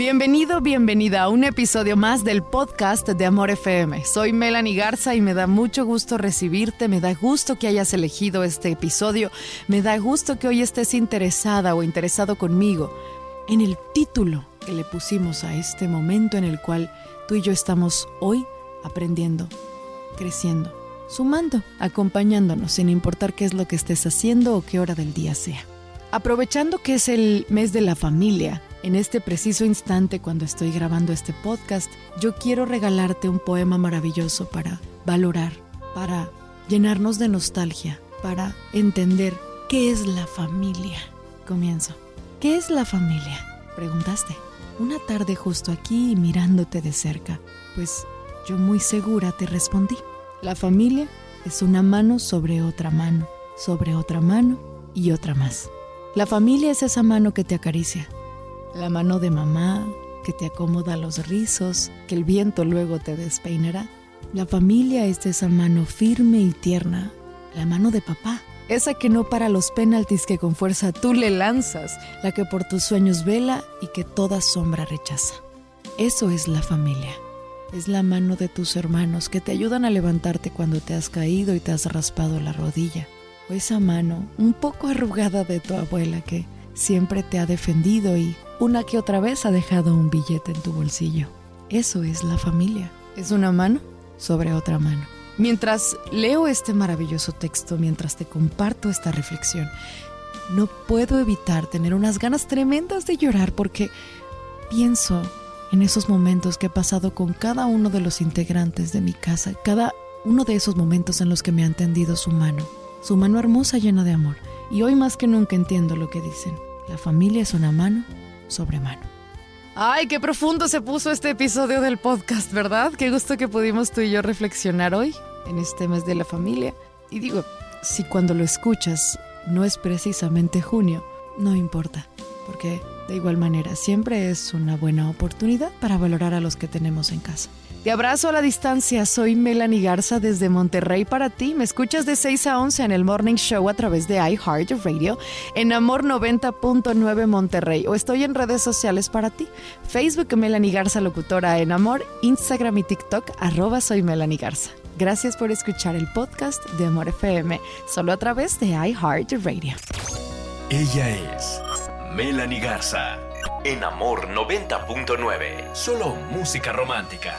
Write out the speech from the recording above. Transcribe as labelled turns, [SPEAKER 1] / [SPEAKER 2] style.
[SPEAKER 1] Bienvenido, bienvenida a un episodio más del podcast de Amor FM. Soy Melanie Garza y me da mucho gusto recibirte, me da gusto que hayas elegido este episodio, me da gusto que hoy estés interesada o interesado conmigo en el título que le pusimos a este momento en el cual tú y yo estamos hoy aprendiendo, creciendo, sumando, acompañándonos sin importar qué es lo que estés haciendo o qué hora del día sea. Aprovechando que es el mes de la familia, en este preciso instante cuando estoy grabando este podcast, yo quiero regalarte un poema maravilloso para valorar, para llenarnos de nostalgia, para entender qué es la familia. Comienzo. ¿Qué es la familia? Preguntaste. Una tarde justo aquí mirándote de cerca, pues yo muy segura te respondí. La familia es una mano sobre otra mano, sobre otra mano y otra más. La familia es esa mano que te acaricia, la mano de mamá que te acomoda los rizos, que el viento luego te despeinará. La familia es esa mano firme y tierna, la mano de papá, esa que no para los penaltis que con fuerza tú le lanzas, la que por tus sueños vela y que toda sombra rechaza. Eso es la familia. Es la mano de tus hermanos que te ayudan a levantarte cuando te has caído y te has raspado la rodilla. O esa mano un poco arrugada de tu abuela que siempre te ha defendido y una que otra vez ha dejado un billete en tu bolsillo. Eso es la familia. Es una mano sobre otra mano. Mientras leo este maravilloso texto, mientras te comparto esta reflexión, no puedo evitar tener unas ganas tremendas de llorar porque pienso en esos momentos que he pasado con cada uno de los integrantes de mi casa, cada uno de esos momentos en los que me han tendido su mano, su mano hermosa llena de amor. Y hoy más que nunca entiendo lo que dicen. La familia es una mano sobre mano. Ay, qué profundo se puso este episodio del podcast, ¿verdad? Qué gusto que pudimos tú y yo reflexionar hoy en este mes de la familia. Y digo, si cuando lo escuchas no es precisamente junio, no importa, porque de igual manera siempre es una buena oportunidad para valorar a los que tenemos en casa. Te abrazo a la distancia, soy Melanie Garza desde Monterrey para ti. Me escuchas de 6 a 11 en el Morning Show a través de iHeartRadio en Amor 90.9 Monterrey o estoy en redes sociales para ti. Facebook Melanie Garza Locutora en Amor, Instagram y TikTok arroba soy Garza. Gracias por escuchar el podcast de Amor FM, solo a través de iHeartRadio.
[SPEAKER 2] Ella es Melanie Garza en Amor 90.9, solo música romántica.